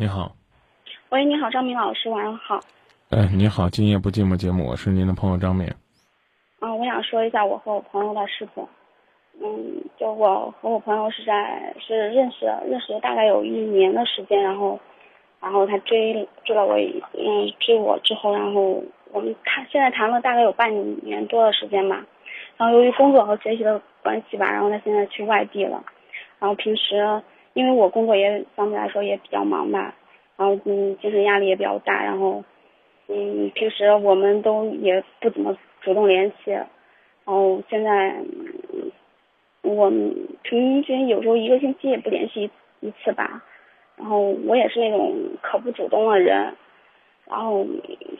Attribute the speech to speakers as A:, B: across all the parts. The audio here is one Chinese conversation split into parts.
A: 你好，
B: 喂，你好，张明老师，晚上好。
A: 哎，你好，今夜不寂寞节目，我是您的朋友张敏。
B: 啊，我想说一下我和我朋友的事情。嗯，就我和我朋友是在是认识认识了大概有一年的时间，然后，然后他追追了我，嗯，追我之后，然后我们谈现在谈了大概有半年多的时间吧。然后由于工作和学习的关系吧，然后他现在去外地了。然后平时因为我工作也相对来说也比较忙吧，然后嗯，精神压力也比较大，然后。嗯，平时我们都也不怎么主动联系，然后现在我平均有时候一个星期也不联系一次吧，然后我也是那种可不主动的人，然后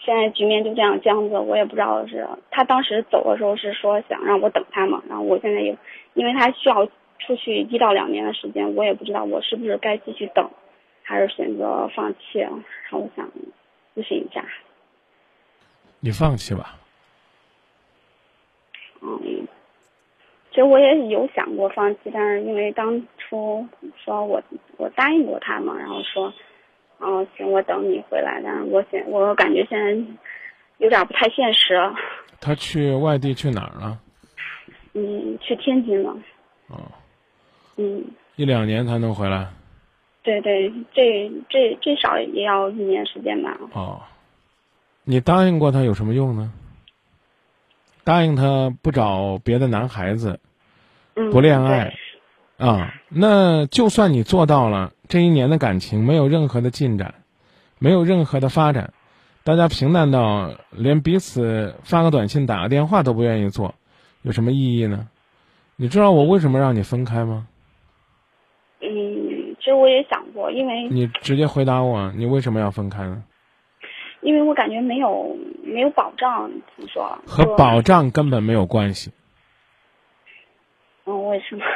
B: 现在局面就这样僵着，我也不知道是他当时走的时候是说想让我等他嘛，然后我现在又因为他需要出去一到两年的时间，我也不知道我是不是该继续等，还是选择放弃，然后我想咨询一下。
A: 你放弃吧。
B: 嗯，其实我也有想过放弃，但是因为当初说我我答应过他嘛，然后说，哦，行，我等你回来。但是我现我感觉现在有点不太现实。
A: 他去外地去哪儿了？
B: 嗯，去天津了。
A: 哦。
B: 嗯。
A: 一两年才能回来。
B: 对对，这这最少也要一年时间吧。
A: 哦。你答应过他有什么用呢？答应他不找别的男孩子，不恋爱，啊，那就算你做到了，这一年的感情没有任何的进展，没有任何的发展，大家平淡到连彼此发个短信、打个电话都不愿意做，有什么意义呢？你知道我为什么让你分开吗？
B: 我也想过，因为
A: 你直接回答我，你为什么要分开呢？
B: 因为我感觉没有没有保障，怎么说？
A: 和保障根本没有关系。
B: 嗯，为什么？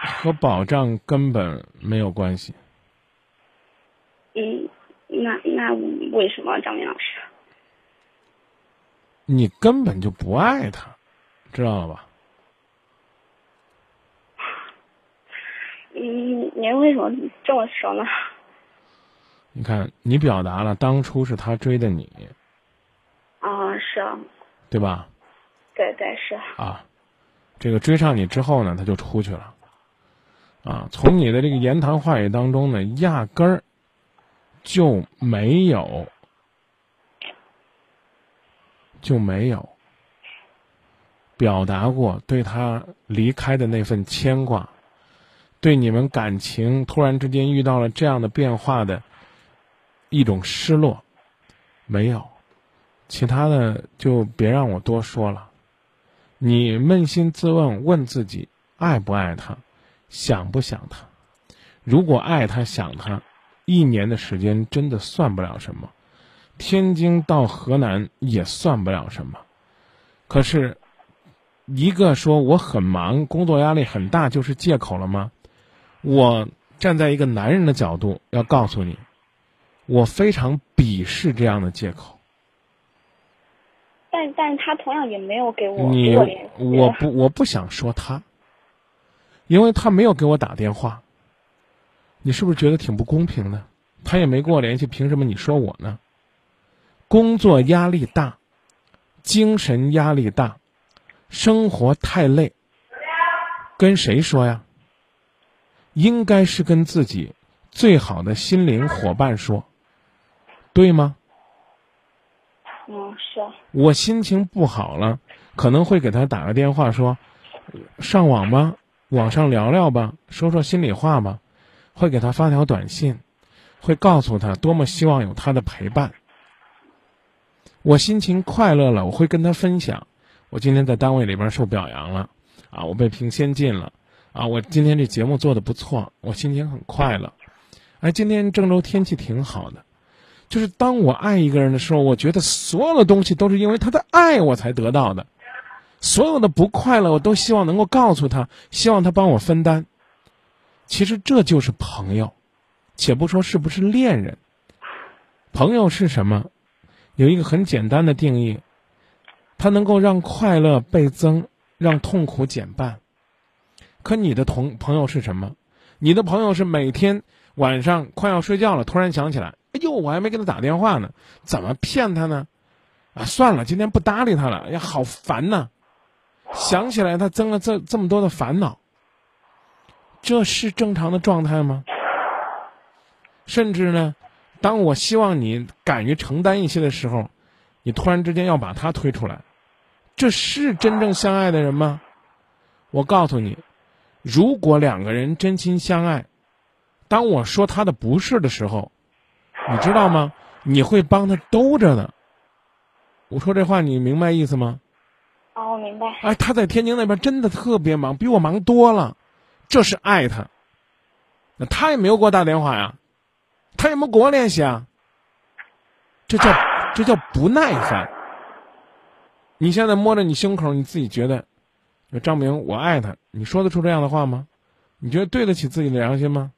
A: 和保障根本没有关系。
B: 嗯，那那为什么，张明老师？
A: 你根本就不爱他，知道了吧？
B: 嗯，您为什么这么说呢？
A: 你看，你表达了当初是他追的你，
B: 啊，是啊，
A: 对吧？
B: 对对是。
A: 啊，这个追上你之后呢，他就出去了，啊，从你的这个言谈话语当中呢，压根儿就没有就没有表达过对他离开的那份牵挂，对你们感情突然之间遇到了这样的变化的。一种失落，没有，其他的就别让我多说了。你扪心自问，问自己爱不爱他，想不想他？如果爱他想他，一年的时间真的算不了什么，天津到河南也算不了什么。可是，一个说我很忙，工作压力很大，就是借口了吗？我站在一个男人的角度，要告诉你。我非常鄙视这样的借口，
B: 但但是他同样也没有给我
A: 你我不我不想说他，因为他没有给我打电话，你是不是觉得挺不公平的？他也没跟我联系，凭什么你说我呢？工作压力大，精神压力大，生活太累，跟谁说呀？应该是跟自己最好的心灵伙伴说。对吗？
B: 嗯，是。
A: 我心情不好了，可能会给他打个电话，说上网吧，网上聊聊吧，说说心里话吧，会给他发条短信，会告诉他多么希望有他的陪伴。我心情快乐了，我会跟他分享，我今天在单位里边受表扬了，啊，我被评先进了，啊，我今天这节目做的不错，我心情很快乐。哎，今天郑州天气挺好的。就是当我爱一个人的时候，我觉得所有的东西都是因为他的爱我才得到的，所有的不快乐我都希望能够告诉他，希望他帮我分担。其实这就是朋友，且不说是不是恋人，朋友是什么？有一个很简单的定义，它能够让快乐倍增，让痛苦减半。可你的同朋友是什么？你的朋友是每天晚上快要睡觉了，突然想起来，哎呦，我还没给他打电话呢，怎么骗他呢？啊，算了，今天不搭理他了，哎呀，好烦呐！想起来他增了这这么多的烦恼，这是正常的状态吗？甚至呢，当我希望你敢于承担一些的时候，你突然之间要把他推出来，这是真正相爱的人吗？我告诉你，如果两个人真心相爱，当我说他的不是的时候，你知道吗？你会帮他兜着的。我说这话你明白意思吗？
B: 哦，我明白。
A: 哎，他在天津那边真的特别忙，比我忙多了，这是爱他。那他也没有给我打电话呀，他也没跟我联系啊。这叫这叫不耐烦。你现在摸着你胸口，你自己觉得，张明，我爱他，你说得出这样的话吗？你觉得对得起自己的良心吗？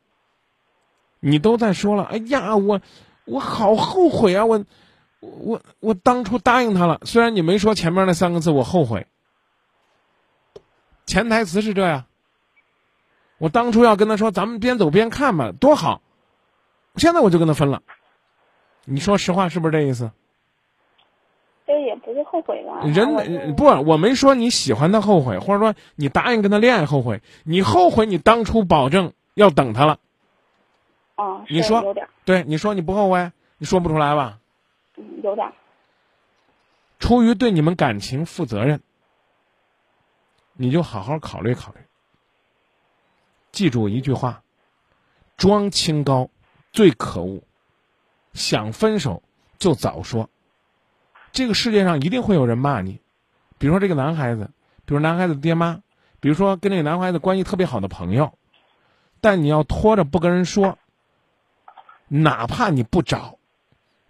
A: 你都在说了，哎呀，我我好后悔啊，我。我我当初答应他了，虽然你没说前面那三个字，我后悔。潜台词是这样。我当初要跟他说，咱们边走边看吧，多好。现在我就跟他分了。你说实话，是不是这意思？
B: 这也不是后悔吧？
A: 人不，我没说你喜欢他后悔，或者说你答应跟他恋爱后悔。你后悔，你当初保证要等他了。
B: 哦，
A: 你说
B: 有点。
A: 对，你说你不后悔，你说不出来吧？
B: 有点。
A: 出于对你们感情负责任，你就好好考虑考虑。记住一句话：装清高最可恶。想分手就早说。这个世界上一定会有人骂你，比如说这个男孩子，比如男孩子爹妈，比如说跟这个男孩子关系特别好的朋友，但你要拖着不跟人说，哪怕你不找。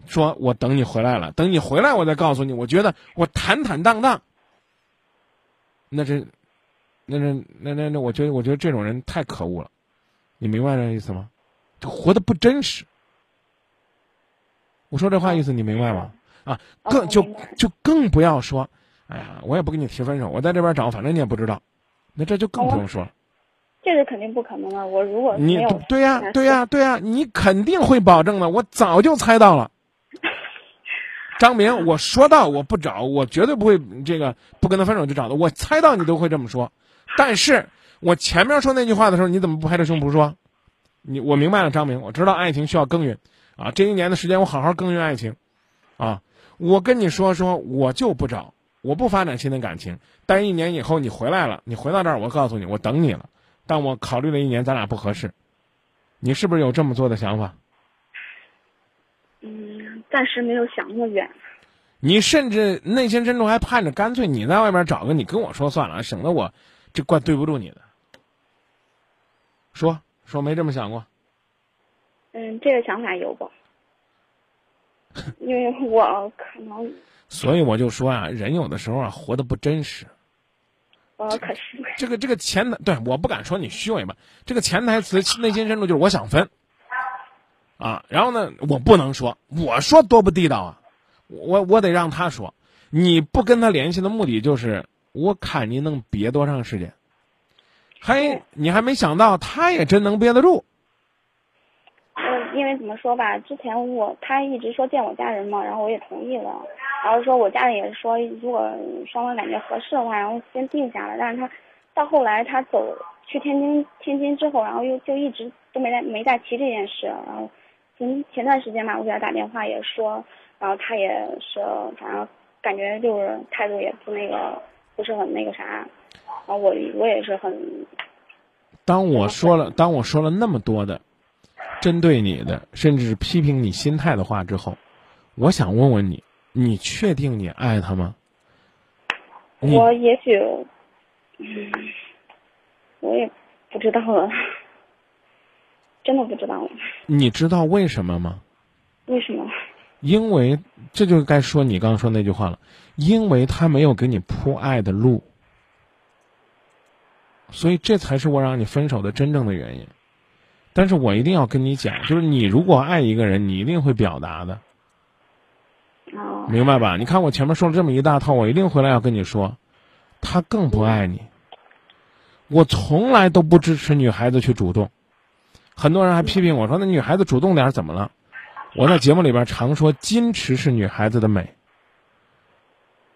A: 说我等你回来了，等你回来我再告诉你。我觉得我坦坦荡荡，那这，那这，那那那，我觉得我觉得这种人太可恶了，你明白这意思吗？就活的不真实。我说这话意思你明白吗？啊，更就就更不要说，哎呀，我也不跟你提分手，我在这边找，反正你也不知道，那这就更不用说了。
B: 这个肯定不可能啊。我如果
A: 你对呀对呀对呀，你肯定会保证的。我早就猜到了。张明，我说到我不找，我绝对不会这个不跟他分手就找的。我猜到你都会这么说，但是我前面说那句话的时候，你怎么不拍着胸脯说？你我明白了，张明，我知道爱情需要耕耘，啊，这一年的时间我好好耕耘爱情，啊，我跟你说说，我就不找，我不发展新的感情。但一年以后你回来了，你回到这儿，我告诉你，我等你了。但我考虑了一年，咱俩不合适，你是不是有这么做的想法？
B: 嗯，暂时没有想那么远。
A: 你甚至内心深处还盼着，干脆你在外面找个，你跟我说算了，省得我这怪对不住你的。说说没这么想过？
B: 嗯，这个想法有过，因为我可能。
A: 所以我就说啊，人有的时候啊，活得不真实。
B: 我可是。
A: 这个这个潜台对，我不敢说你虚伪吧。这个潜台词内心深处就是我想分。啊，然后呢？我不能说，我说多不地道啊！我我得让他说，你不跟他联系的目的就是我看你能憋多长时间。嘿，你还没想到，他也真能憋得住。
B: 嗯，因为怎么说吧，之前我他一直说见我家人嘛，然后我也同意了，然后说我家里也说，如果双方感觉合适的话，然后先定下来。但是他到后来他走去天津，天津之后，然后又就一直都没再没再提这件事，然后。前前段时间吧，我给他打电话也说，然后他也是，反正感觉就是态度也不那个，不是很那个啥，然后我我也是很。
A: 当我说了，当我说了那么多的针对你的，甚至是批评你心态的话之后，我想问问你，你确定你爱他吗？
B: 我也许，嗯，我也不知道了。真的不知道。
A: 你知道为什么吗？
B: 为什么？
A: 因为这就该说你刚刚说那句话了，因为他没有给你铺爱的路，所以这才是我让你分手的真正的原因。但是我一定要跟你讲，就是你如果爱一个人，你一定会表达的。
B: 哦。
A: 明白吧？你看我前面说了这么一大套，我一定回来要跟你说，他更不爱你。我从来都不支持女孩子去主动。很多人还批评我说：“那女孩子主动点儿怎么了？”我在节目里边常说，矜持是女孩子的美。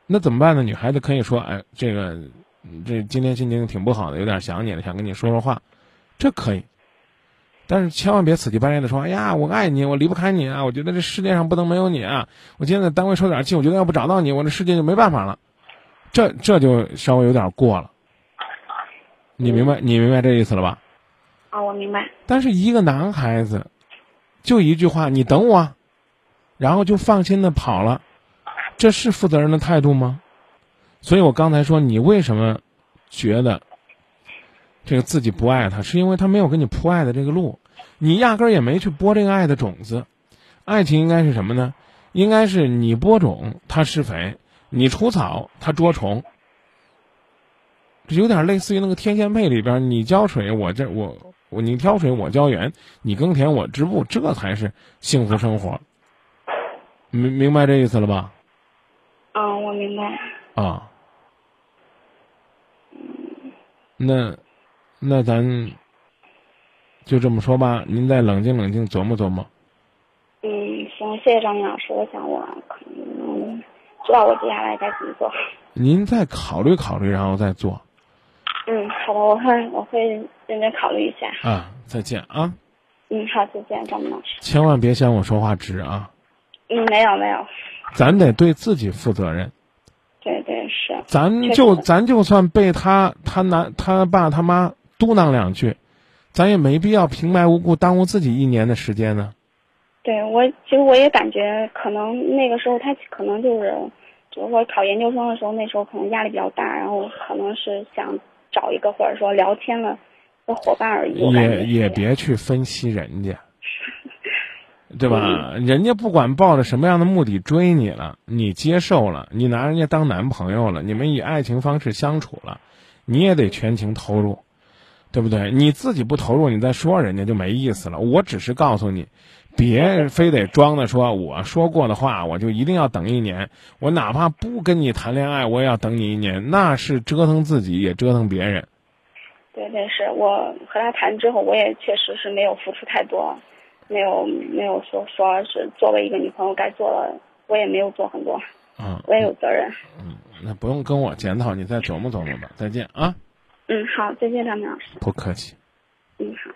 A: 那怎么办呢？女孩子可以说：“哎，这个，这今天心情挺不好的，有点想你了，想跟你说说话。”这可以。但是千万别死乞白赖的说：“哎呀，我爱你，我离不开你啊！我觉得这世界上不能没有你啊！我今天在单位受点气，我觉得要不找到你，我这世界就没办法了。”这这就稍微有点过了。你明白？你明白这意思了吧？
B: 啊，我明白。
A: 但是一个男孩子，就一句话：“你等我”，然后就放心的跑了，这是负责任的态度吗？所以我刚才说，你为什么觉得这个自己不爱他，是因为他没有给你铺爱的这个路，你压根儿也没去播这个爱的种子。爱情应该是什么呢？应该是你播种，他施肥；你除草，他捉虫。这有点类似于那个天仙配里边，你浇水，我这我我你挑水，我浇园，你耕田，我织布，这才是幸福生活。明明白这意思了吧？
B: 嗯，我明白。
A: 啊。那，那咱就这么说吧，您再冷静冷静，琢磨琢磨。
B: 嗯，行，谢谢张明老师，我想我可能知道我接下来该怎么做。
A: 您再考虑考虑，然后再做。
B: 嗯，好的，我会我会认真考虑一下。
A: 啊，再见啊。
B: 嗯，好，再见，张明老师。
A: 千万别嫌我说话直啊。
B: 嗯，没有没有。
A: 咱得对自己负责任。
B: 对对是。
A: 咱就咱就算被他他男他爸他妈嘟囔两句，咱也没必要平白无故耽误自己一年的时间呢。
B: 对我，其实我也感觉可能那个时候他可能就是，就是说考研究生的时候，那时候可能压力比较大，然后可能是想。找一个或者说聊天的的伙伴而已。
A: 也也别去分析人家，对吧？人家不管抱着什么样的目的追你了，你接受了，你拿人家当男朋友了，你们以爱情方式相处了，你也得全情投入，对不对？你自己不投入，你再说人家就没意思了。我只是告诉你。别非得装的说我说过的话，我就一定要等一年。我哪怕不跟你谈恋爱，我也要等你一年。那是折腾自己，也折腾别人。
B: 对，对，是我和他谈之后，我也确实是没有付出太多，没有没有说说是作为一个女朋友该做的，我也没有做很多。
A: 嗯，
B: 我也有责任。
A: 嗯，那不用跟我检讨，你再琢磨琢磨吧。再见啊。
B: 嗯，好，再见，张明老师。
A: 不客气。
B: 嗯，好。